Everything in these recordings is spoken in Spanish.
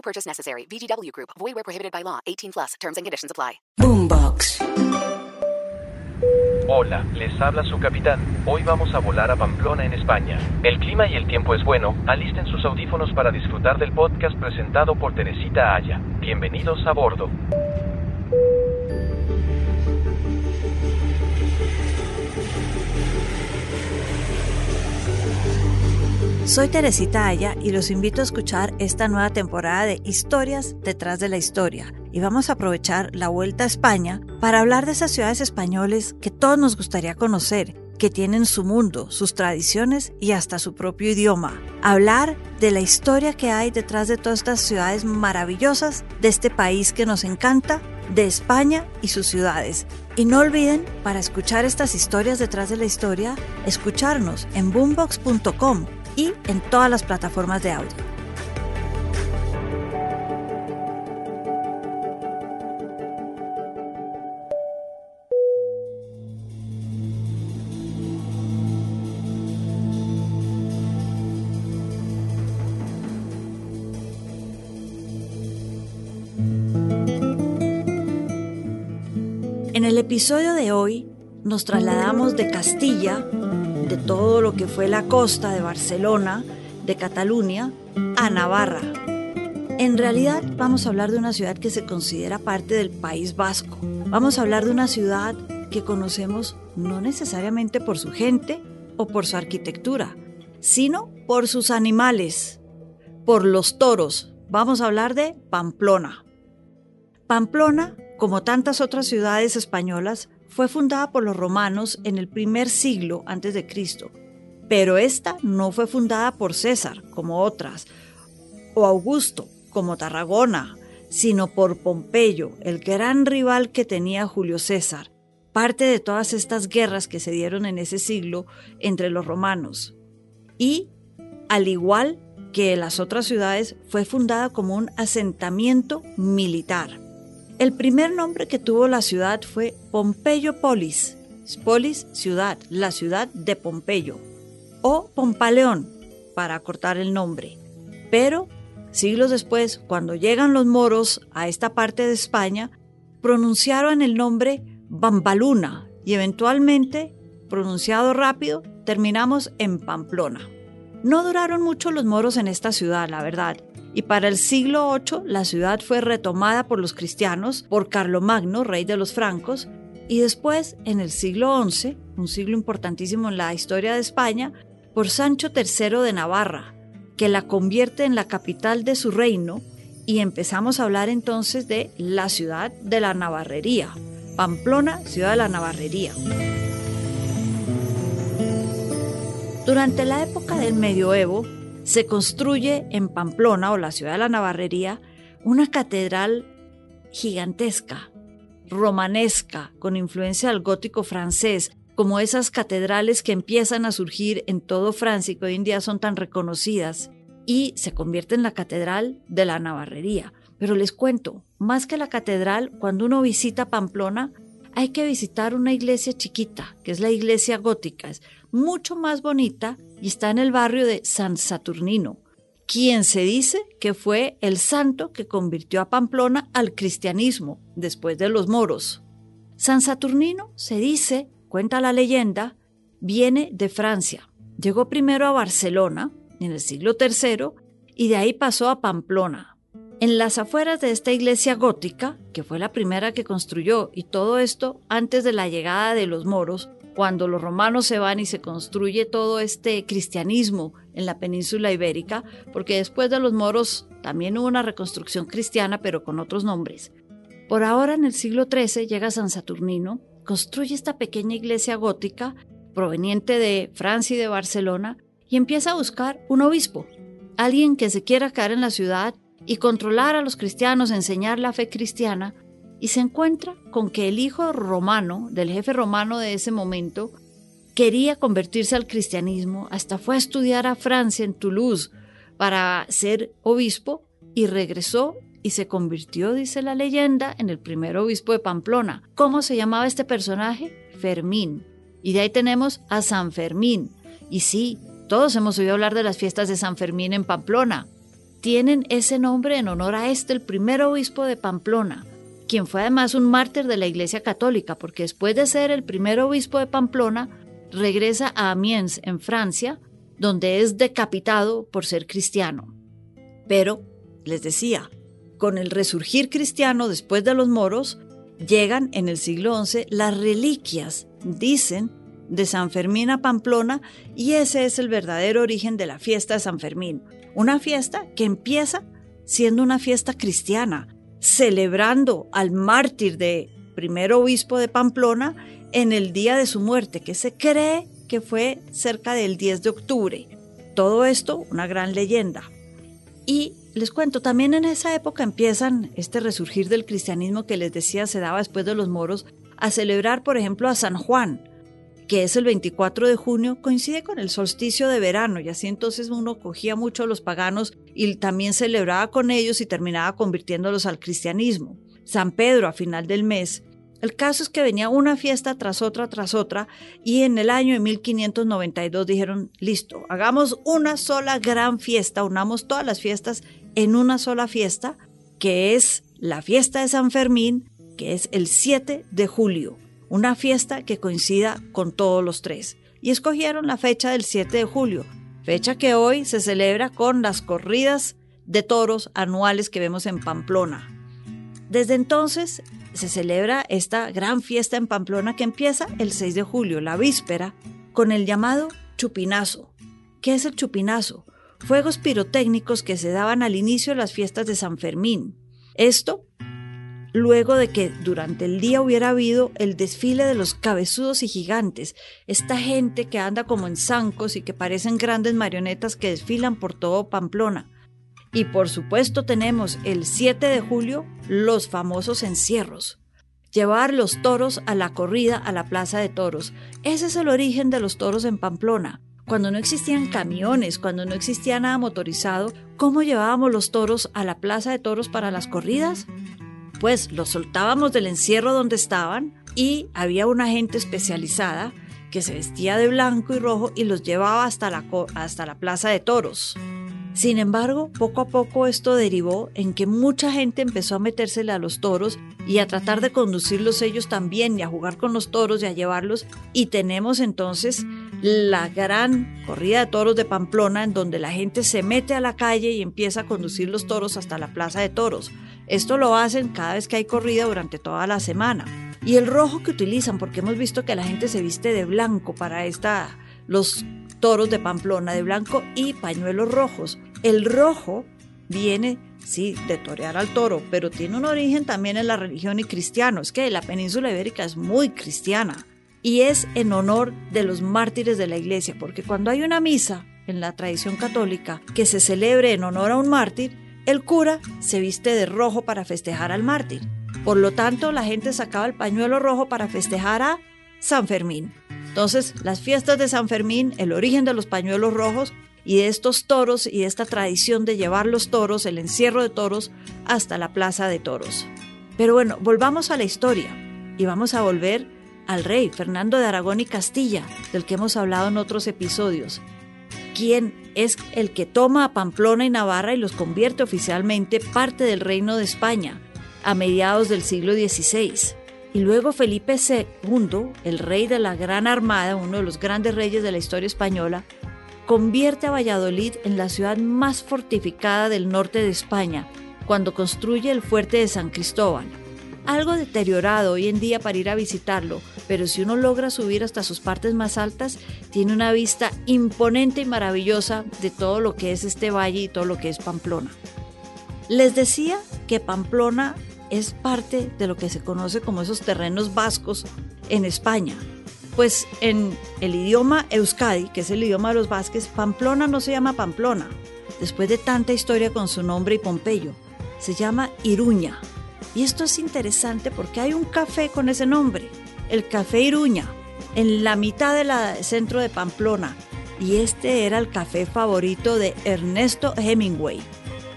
No purchase necessary. VGW Group. Void where prohibited by law. 18 plus. Terms and conditions apply. Boombox. Hola, les habla su capitán. Hoy vamos a volar a Pamplona en España. El clima y el tiempo es bueno. Alisten sus audífonos para disfrutar del podcast presentado por Teresita Aya. Bienvenidos a bordo. Soy Teresita Aya y los invito a escuchar esta nueva temporada de Historias detrás de la historia. Y vamos a aprovechar la vuelta a España para hablar de esas ciudades españoles que todos nos gustaría conocer, que tienen su mundo, sus tradiciones y hasta su propio idioma. Hablar de la historia que hay detrás de todas estas ciudades maravillosas de este país que nos encanta, de España y sus ciudades. Y no olviden, para escuchar estas historias detrás de la historia, escucharnos en boombox.com y en todas las plataformas de audio. En el episodio de hoy nos trasladamos de Castilla de todo lo que fue la costa de Barcelona, de Cataluña, a Navarra. En realidad vamos a hablar de una ciudad que se considera parte del País Vasco. Vamos a hablar de una ciudad que conocemos no necesariamente por su gente o por su arquitectura, sino por sus animales, por los toros. Vamos a hablar de Pamplona. Pamplona, como tantas otras ciudades españolas, fue fundada por los romanos en el primer siglo antes de Cristo, pero esta no fue fundada por César, como otras, o Augusto, como Tarragona, sino por Pompeyo, el gran rival que tenía Julio César, parte de todas estas guerras que se dieron en ese siglo entre los romanos. Y, al igual que las otras ciudades, fue fundada como un asentamiento militar. El primer nombre que tuvo la ciudad fue Pompeyo Polis, Polis ciudad, la ciudad de Pompeyo, o Pompaleón, para acortar el nombre. Pero, siglos después, cuando llegan los moros a esta parte de España, pronunciaron el nombre Bambaluna y eventualmente, pronunciado rápido, terminamos en Pamplona. No duraron mucho los moros en esta ciudad, la verdad, y para el siglo VIII la ciudad fue retomada por los cristianos, por Carlomagno, rey de los francos, y después, en el siglo XI, un siglo importantísimo en la historia de España, por Sancho III de Navarra, que la convierte en la capital de su reino, y empezamos a hablar entonces de la ciudad de la Navarrería, Pamplona, ciudad de la Navarrería. Durante la época del medioevo, se construye en Pamplona, o la ciudad de la Navarrería, una catedral gigantesca, romanesca, con influencia del gótico francés, como esas catedrales que empiezan a surgir en todo Francia y que hoy en día son tan reconocidas, y se convierte en la catedral de la Navarrería. Pero les cuento, más que la catedral, cuando uno visita Pamplona, hay que visitar una iglesia chiquita, que es la iglesia gótica. Es mucho más bonita y está en el barrio de San Saturnino, quien se dice que fue el santo que convirtió a Pamplona al cristianismo después de los moros. San Saturnino se dice, cuenta la leyenda, viene de Francia. Llegó primero a Barcelona en el siglo III y de ahí pasó a Pamplona. En las afueras de esta iglesia gótica, que fue la primera que construyó, y todo esto antes de la llegada de los moros, cuando los romanos se van y se construye todo este cristianismo en la península ibérica, porque después de los moros también hubo una reconstrucción cristiana, pero con otros nombres. Por ahora, en el siglo XIII, llega San Saturnino, construye esta pequeña iglesia gótica proveniente de Francia y de Barcelona y empieza a buscar un obispo, alguien que se quiera quedar en la ciudad y controlar a los cristianos, enseñar la fe cristiana, y se encuentra con que el hijo romano, del jefe romano de ese momento, quería convertirse al cristianismo, hasta fue a estudiar a Francia en Toulouse para ser obispo y regresó y se convirtió, dice la leyenda, en el primer obispo de Pamplona. ¿Cómo se llamaba este personaje? Fermín. Y de ahí tenemos a San Fermín. Y sí, todos hemos oído hablar de las fiestas de San Fermín en Pamplona. Tienen ese nombre en honor a este, el primer obispo de Pamplona, quien fue además un mártir de la Iglesia Católica, porque después de ser el primer obispo de Pamplona, regresa a Amiens, en Francia, donde es decapitado por ser cristiano. Pero, les decía, con el resurgir cristiano después de los moros, llegan en el siglo XI las reliquias, dicen, de San Fermín a Pamplona, y ese es el verdadero origen de la fiesta de San Fermín. Una fiesta que empieza siendo una fiesta cristiana, celebrando al mártir de primer obispo de Pamplona en el día de su muerte, que se cree que fue cerca del 10 de octubre. Todo esto, una gran leyenda. Y les cuento, también en esa época empiezan este resurgir del cristianismo que les decía se daba después de los moros, a celebrar, por ejemplo, a San Juan, que es el 24 de junio, coincide con el solsticio de verano, y así entonces uno cogía mucho a los paganos y también celebraba con ellos y terminaba convirtiéndolos al cristianismo. San Pedro a final del mes. El caso es que venía una fiesta tras otra, tras otra, y en el año de 1592 dijeron, listo, hagamos una sola gran fiesta, unamos todas las fiestas en una sola fiesta, que es la fiesta de San Fermín, que es el 7 de julio, una fiesta que coincida con todos los tres. Y escogieron la fecha del 7 de julio, fecha que hoy se celebra con las corridas de toros anuales que vemos en Pamplona. Desde entonces se celebra esta gran fiesta en Pamplona que empieza el 6 de julio, la víspera, con el llamado chupinazo. ¿Qué es el chupinazo? fuegos pirotécnicos que se daban al inicio de las fiestas de San Fermín. Esto luego de que durante el día hubiera habido el desfile de los cabezudos y gigantes, esta gente que anda como en zancos y que parecen grandes marionetas que desfilan por todo Pamplona. Y por supuesto tenemos el 7 de julio los famosos encierros. Llevar los toros a la corrida a la plaza de toros. Ese es el origen de los toros en Pamplona cuando no existían camiones, cuando no existía nada motorizado, ¿cómo llevábamos los toros a la plaza de toros para las corridas? Pues los soltábamos del encierro donde estaban y había una gente especializada que se vestía de blanco y rojo y los llevaba hasta la, hasta la plaza de toros. Sin embargo, poco a poco esto derivó en que mucha gente empezó a metérsele a los toros y a tratar de conducirlos ellos también y a jugar con los toros y a llevarlos. Y tenemos entonces la gran corrida de toros de Pamplona en donde la gente se mete a la calle y empieza a conducir los toros hasta la plaza de toros. Esto lo hacen cada vez que hay corrida durante toda la semana. Y el rojo que utilizan, porque hemos visto que la gente se viste de blanco para esta, los toros de Pamplona de blanco y pañuelos rojos. El rojo viene, sí, de torear al toro, pero tiene un origen también en la religión y cristiano. Es que la península ibérica es muy cristiana y es en honor de los mártires de la iglesia, porque cuando hay una misa en la tradición católica que se celebre en honor a un mártir, el cura se viste de rojo para festejar al mártir. Por lo tanto, la gente sacaba el pañuelo rojo para festejar a San Fermín. Entonces, las fiestas de San Fermín, el origen de los pañuelos rojos y de estos toros y de esta tradición de llevar los toros, el encierro de toros, hasta la plaza de toros. Pero bueno, volvamos a la historia y vamos a volver al rey Fernando de Aragón y Castilla, del que hemos hablado en otros episodios, quien es el que toma a Pamplona y Navarra y los convierte oficialmente parte del reino de España a mediados del siglo XVI. Y luego Felipe II, el rey de la Gran Armada, uno de los grandes reyes de la historia española, convierte a Valladolid en la ciudad más fortificada del norte de España cuando construye el fuerte de San Cristóbal. Algo deteriorado hoy en día para ir a visitarlo, pero si uno logra subir hasta sus partes más altas, tiene una vista imponente y maravillosa de todo lo que es este valle y todo lo que es Pamplona. Les decía que Pamplona es parte de lo que se conoce como esos terrenos vascos en España. Pues en el idioma Euskadi, que es el idioma de los vasques, Pamplona no se llama Pamplona, después de tanta historia con su nombre y Pompeyo. Se llama Iruña. Y esto es interesante porque hay un café con ese nombre, el Café Iruña, en la mitad del centro de Pamplona. Y este era el café favorito de Ernesto Hemingway,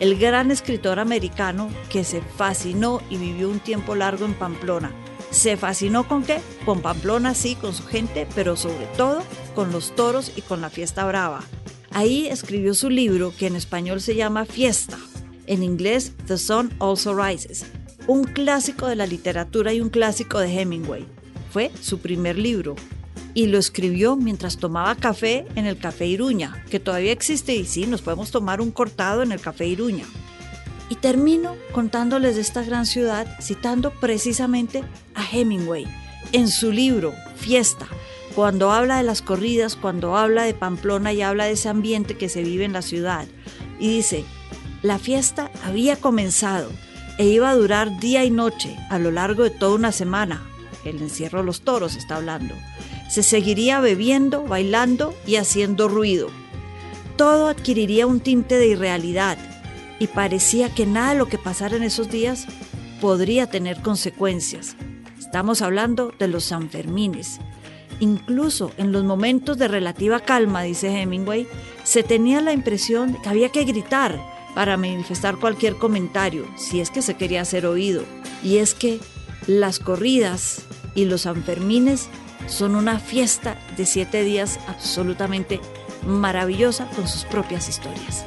el gran escritor americano que se fascinó y vivió un tiempo largo en Pamplona. ¿Se fascinó con qué? Con Pamplona, sí, con su gente, pero sobre todo con los toros y con la fiesta brava. Ahí escribió su libro que en español se llama Fiesta, en inglés The Sun Also Rises, un clásico de la literatura y un clásico de Hemingway. Fue su primer libro y lo escribió mientras tomaba café en el Café Iruña, que todavía existe y sí, nos podemos tomar un cortado en el Café Iruña. Y termino contándoles de esta gran ciudad citando precisamente a Hemingway en su libro Fiesta, cuando habla de las corridas, cuando habla de Pamplona y habla de ese ambiente que se vive en la ciudad. Y dice, la fiesta había comenzado e iba a durar día y noche a lo largo de toda una semana. El encierro de los toros está hablando. Se seguiría bebiendo, bailando y haciendo ruido. Todo adquiriría un tinte de irrealidad y parecía que nada de lo que pasara en esos días podría tener consecuencias. Estamos hablando de los Sanfermines. Incluso en los momentos de relativa calma, dice Hemingway, se tenía la impresión que había que gritar para manifestar cualquier comentario, si es que se quería hacer oído. Y es que las corridas y los Sanfermines son una fiesta de siete días absolutamente maravillosa con sus propias historias.